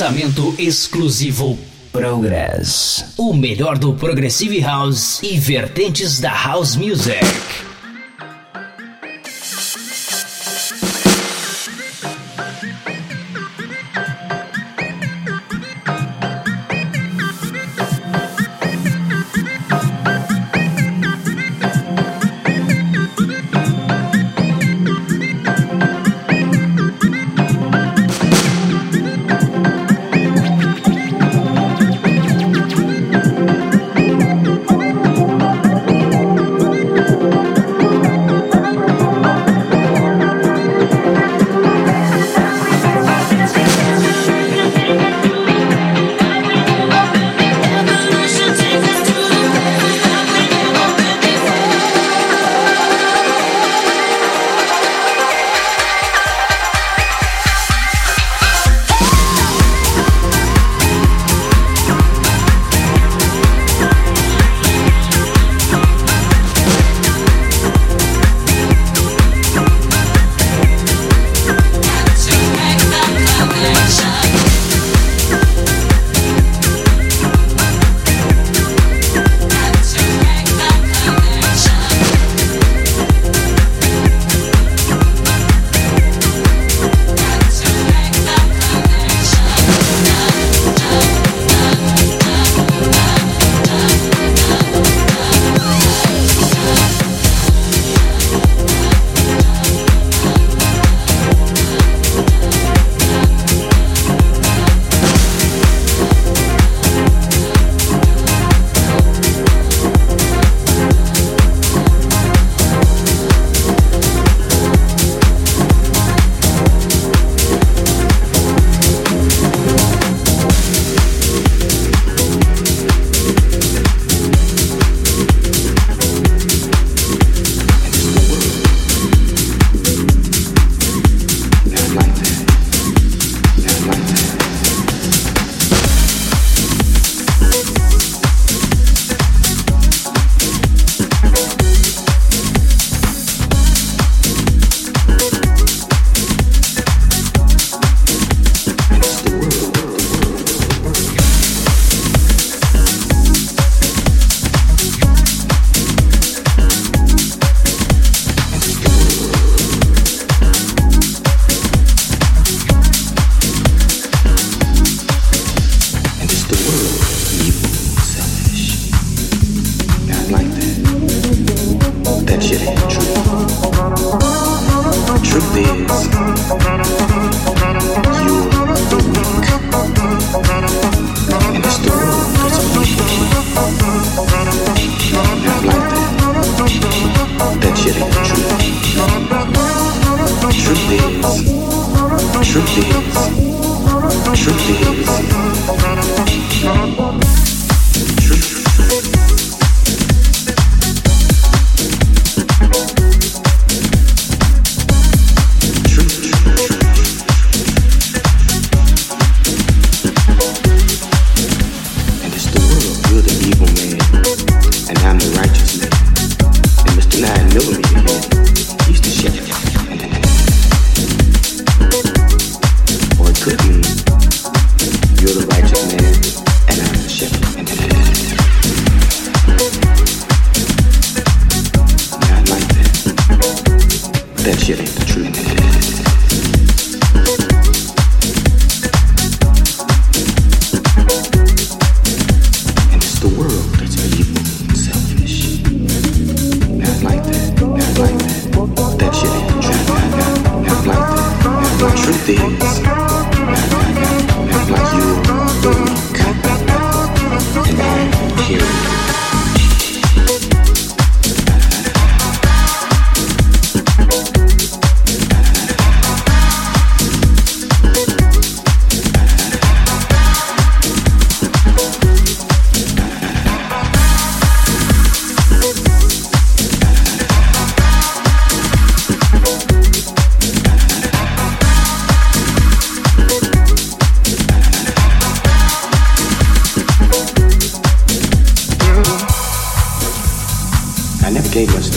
Lançamento exclusivo Progress. O melhor do Progressive House e vertentes da House Music.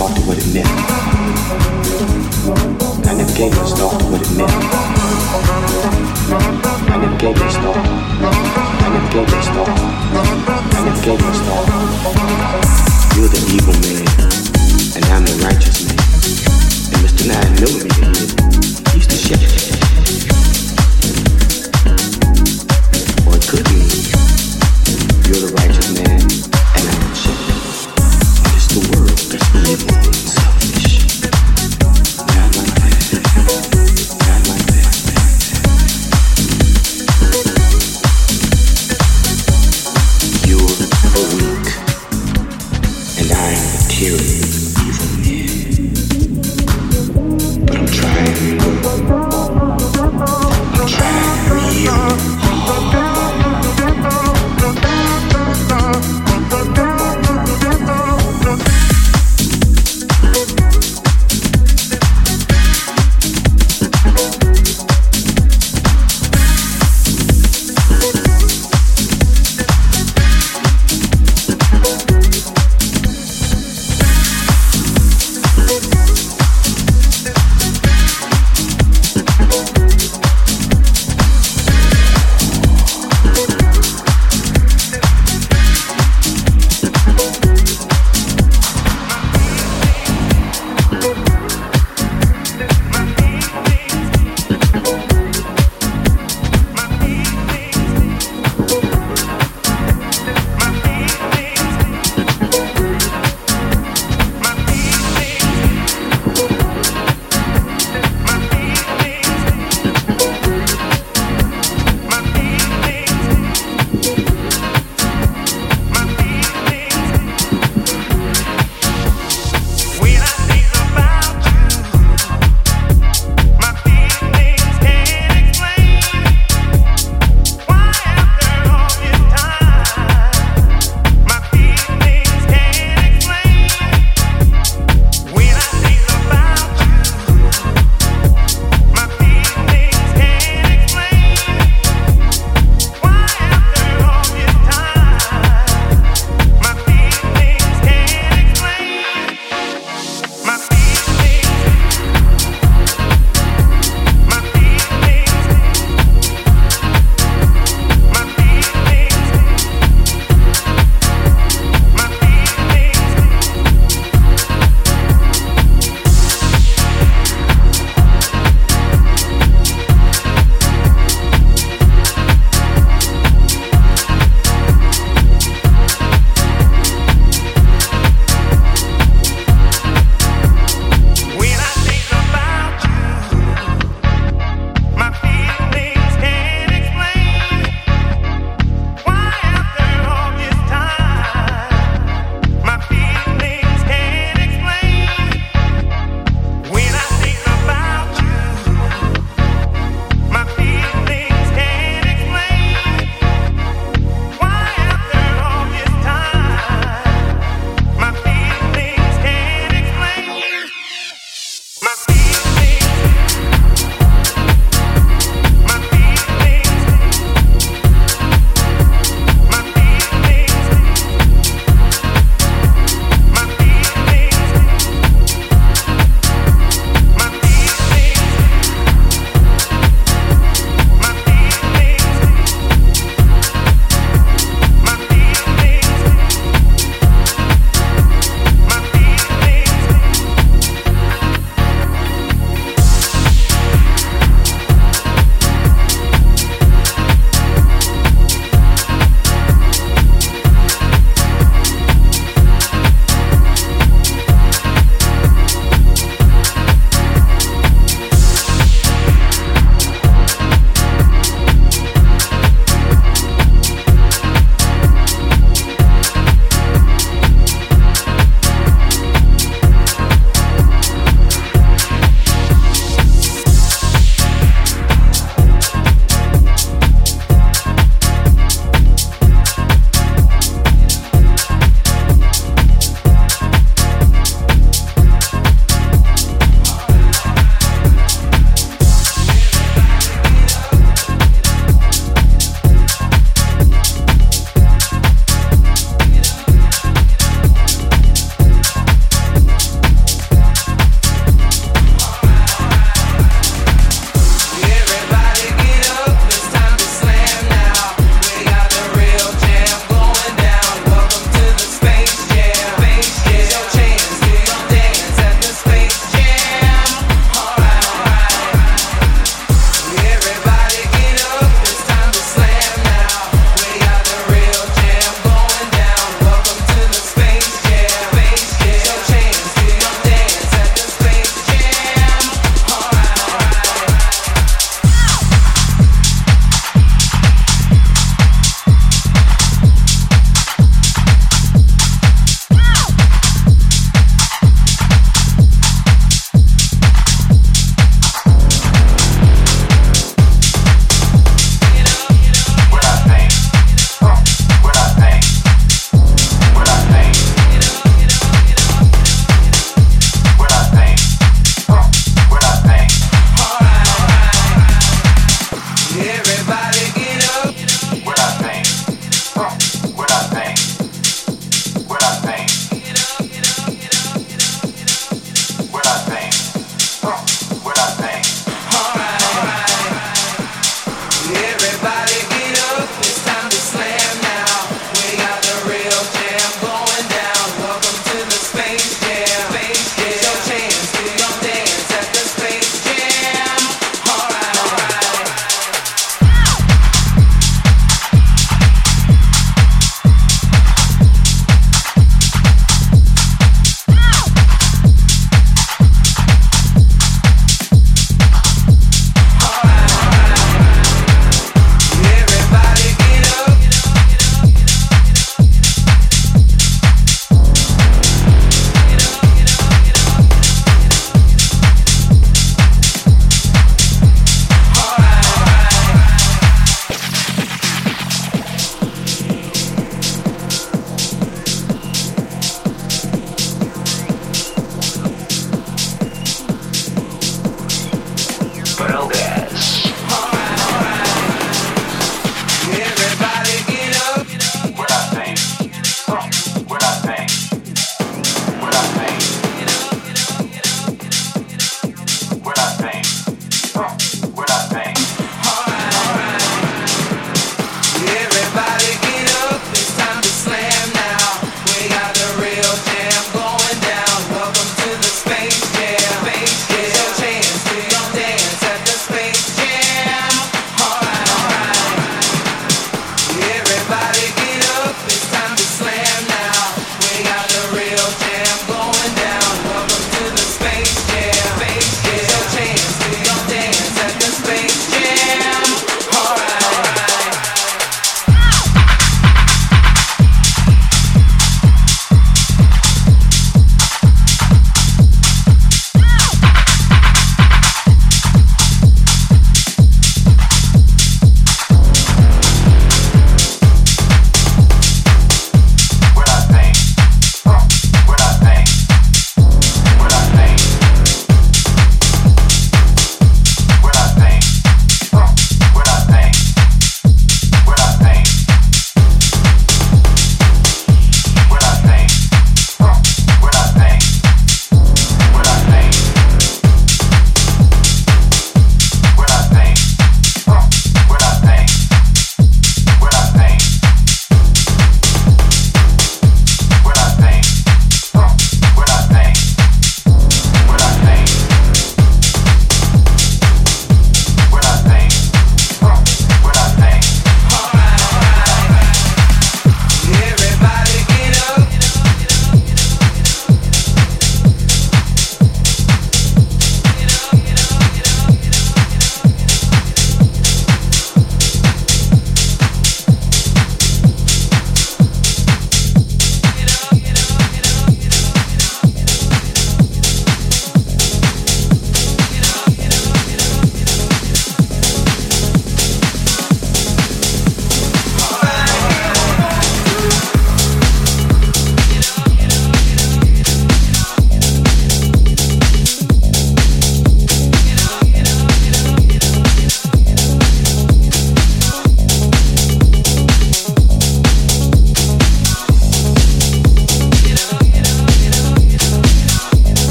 Doctor to what it meant. I never gave this doctor what it meant. I never gave this doctor. I never gave this doctor. I never gave this doctor. You're the evil man, and I'm the righteous man. And Mr. Nine knew me. He used to shake.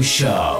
Show.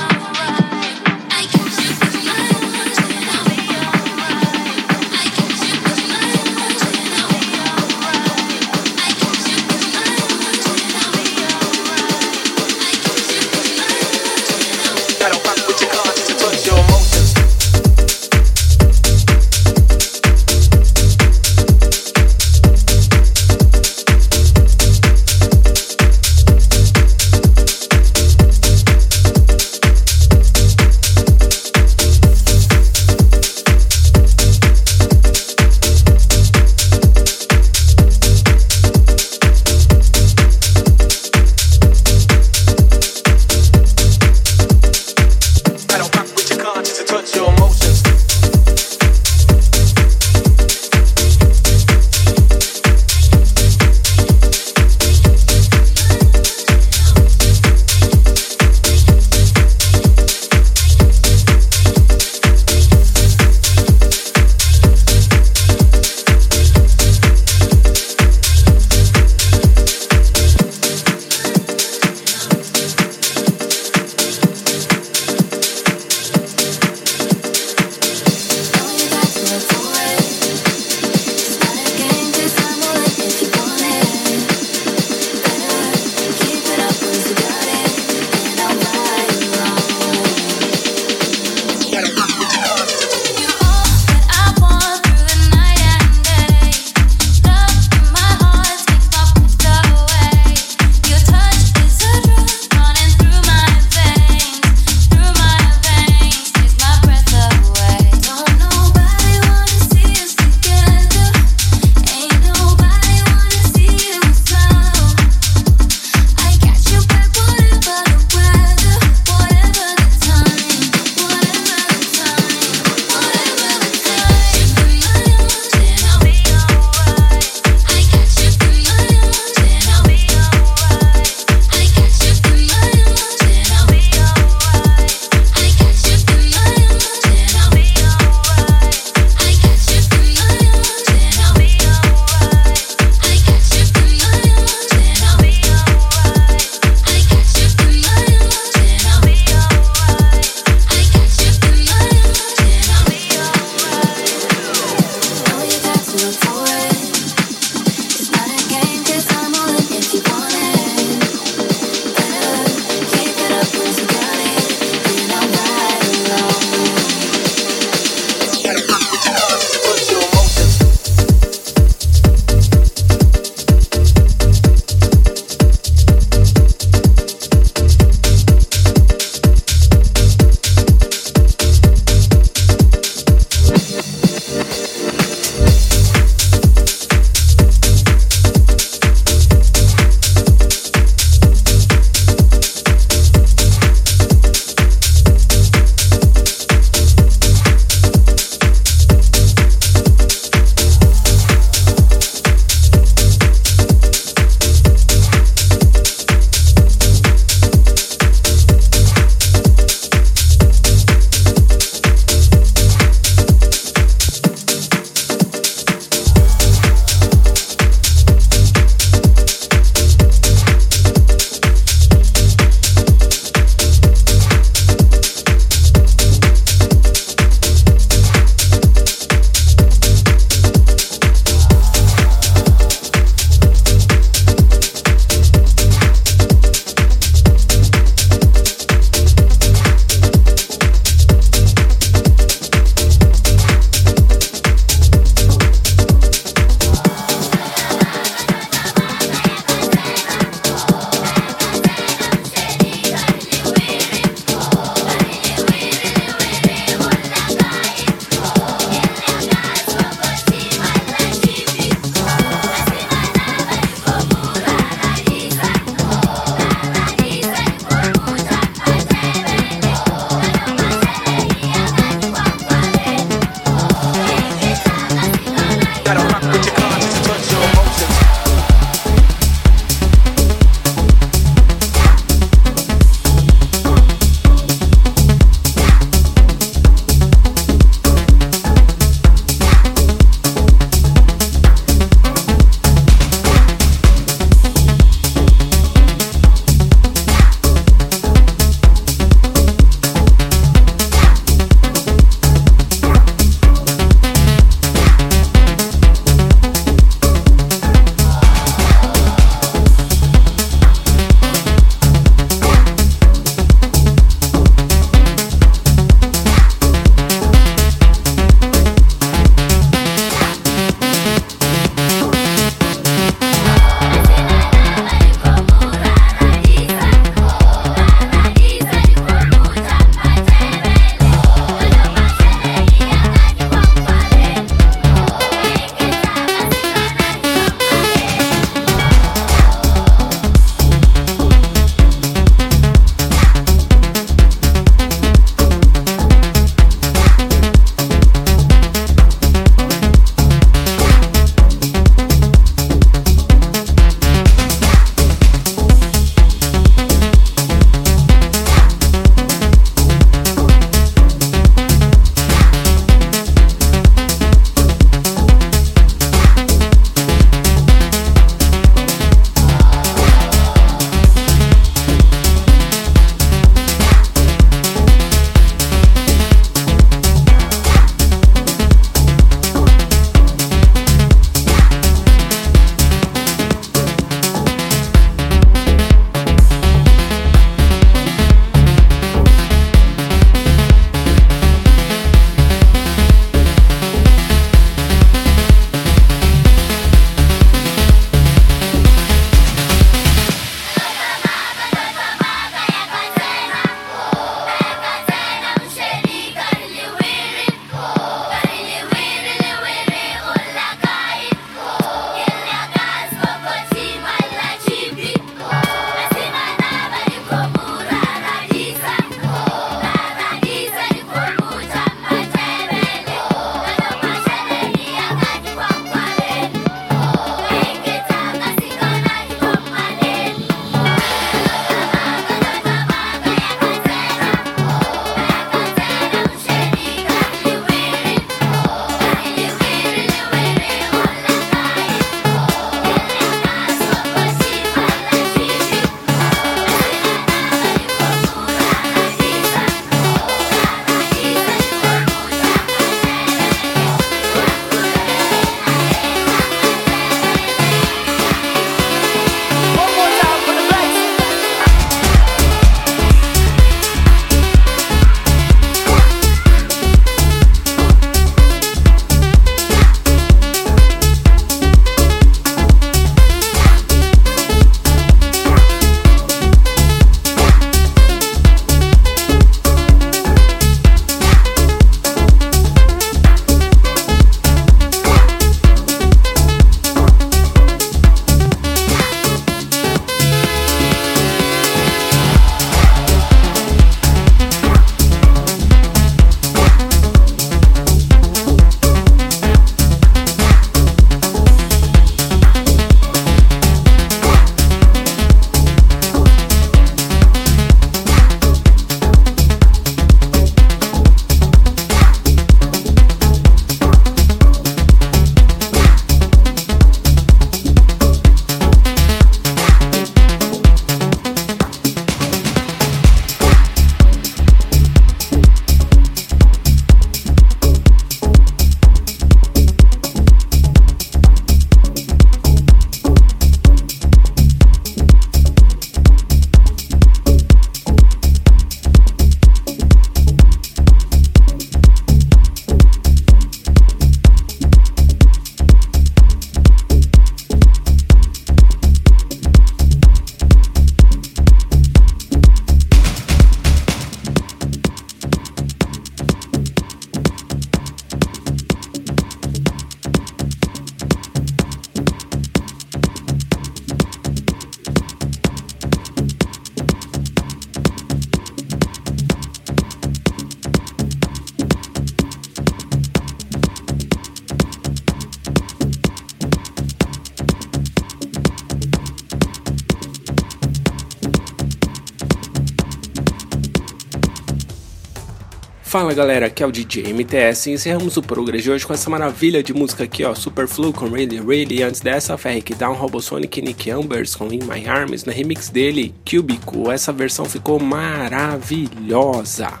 Fala galera, aqui é o DJ MTS e encerramos o programa de hoje com essa maravilha de música aqui ó, Superflu com Really Really, antes dessa Ferric Down, Robosonic e Nick Ambers com In My Arms, na remix dele, Cubico, essa versão ficou maravilhosa.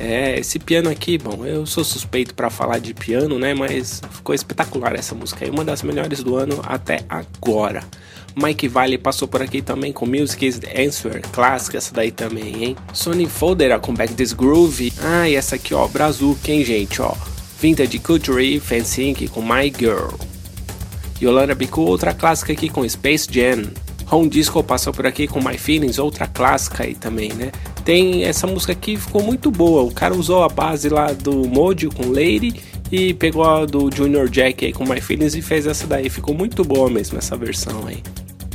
É, esse piano aqui, bom, eu sou suspeito para falar de piano, né, mas ficou espetacular essa música aí, uma das melhores do ano até agora. Mike Valley passou por aqui também com Music is the Answer, clássica essa daí também, hein? Sony Folder com Back This Groove. Ah, e essa aqui, ó, Brazuca, hein, gente, ó. Vintage Culture Fancy com My Girl. Yolanda Bicu, outra clássica aqui com Space Jam. Home Disco passou por aqui com My Feelings, outra clássica aí também, né? Tem essa música aqui, ficou muito boa. O cara usou a base lá do Mojo com Lady e pegou a do Junior Jack aí com My Feelings e fez essa daí. Ficou muito boa mesmo essa versão aí.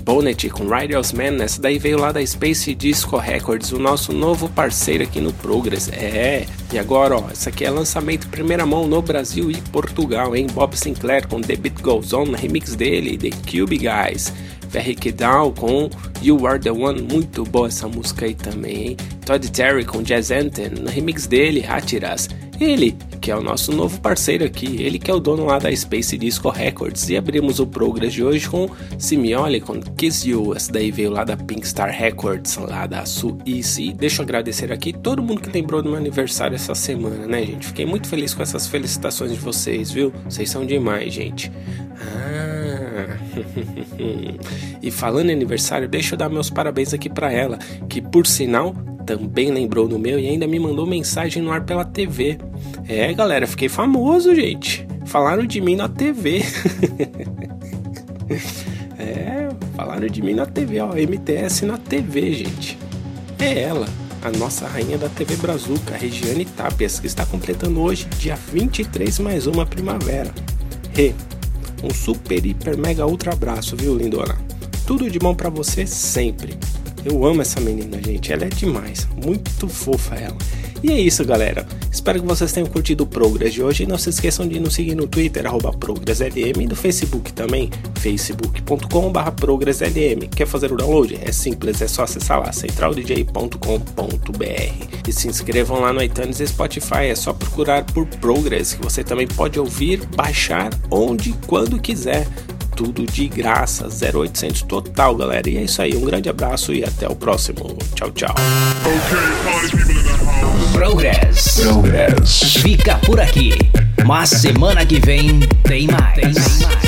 Bonnet com Riders Man, essa daí veio lá da Space Disco Records, o nosso novo parceiro aqui no Progress. É, e agora ó, essa aqui é lançamento primeira mão no Brasil e Portugal, hein? Bob Sinclair com The Beat Goes On, remix dele, The Cube Guys. Ferric Down com You Are The One, muito boa essa música aí também, hein? Todd Terry com Jazz Anthem, no remix dele, Hatiras. Ele, que é o nosso novo parceiro aqui, ele que é o dono lá da Space Disco Records. E abrimos o Progress de hoje com Simioli com Kiss You, essa daí veio lá da Pink Star Records, lá da Suíça. E deixa eu agradecer aqui todo mundo que lembrou do meu aniversário essa semana, né, gente? Fiquei muito feliz com essas felicitações de vocês, viu? Vocês são demais, gente. Ah. e falando em aniversário, deixa eu dar meus parabéns aqui para ela, que por sinal também lembrou do meu e ainda me mandou mensagem no ar pela TV. É, galera, fiquei famoso, gente. Falaram de mim na TV. é, falaram de mim na TV, ó. MTS na TV, gente. É ela, a nossa rainha da TV Brazuca, Regiane Tapias, que está completando hoje, dia 23 mais uma primavera. Rê, um super, hiper, mega, ultra abraço, viu, lindona? Tudo de bom para você sempre. Eu amo essa menina, gente. Ela é demais. Muito fofa ela. E é isso, galera. Espero que vocês tenham curtido o Progress de hoje. E não se esqueçam de nos seguir no Twitter, ProgressLM, e no Facebook também, facebook.com.br ProgressLM. Quer fazer o download? É simples, é só acessar lá, centraldj.com.br. E se inscrevam lá no iTunes e Spotify, é só procurar por Progress, que você também pode ouvir, baixar onde e quando quiser tudo de graça, 0800 total, galera. E é isso aí, um grande abraço e até o próximo. Tchau, tchau. Progress. Progress. Fica por aqui. Mas semana que vem tem mais. Tem mais.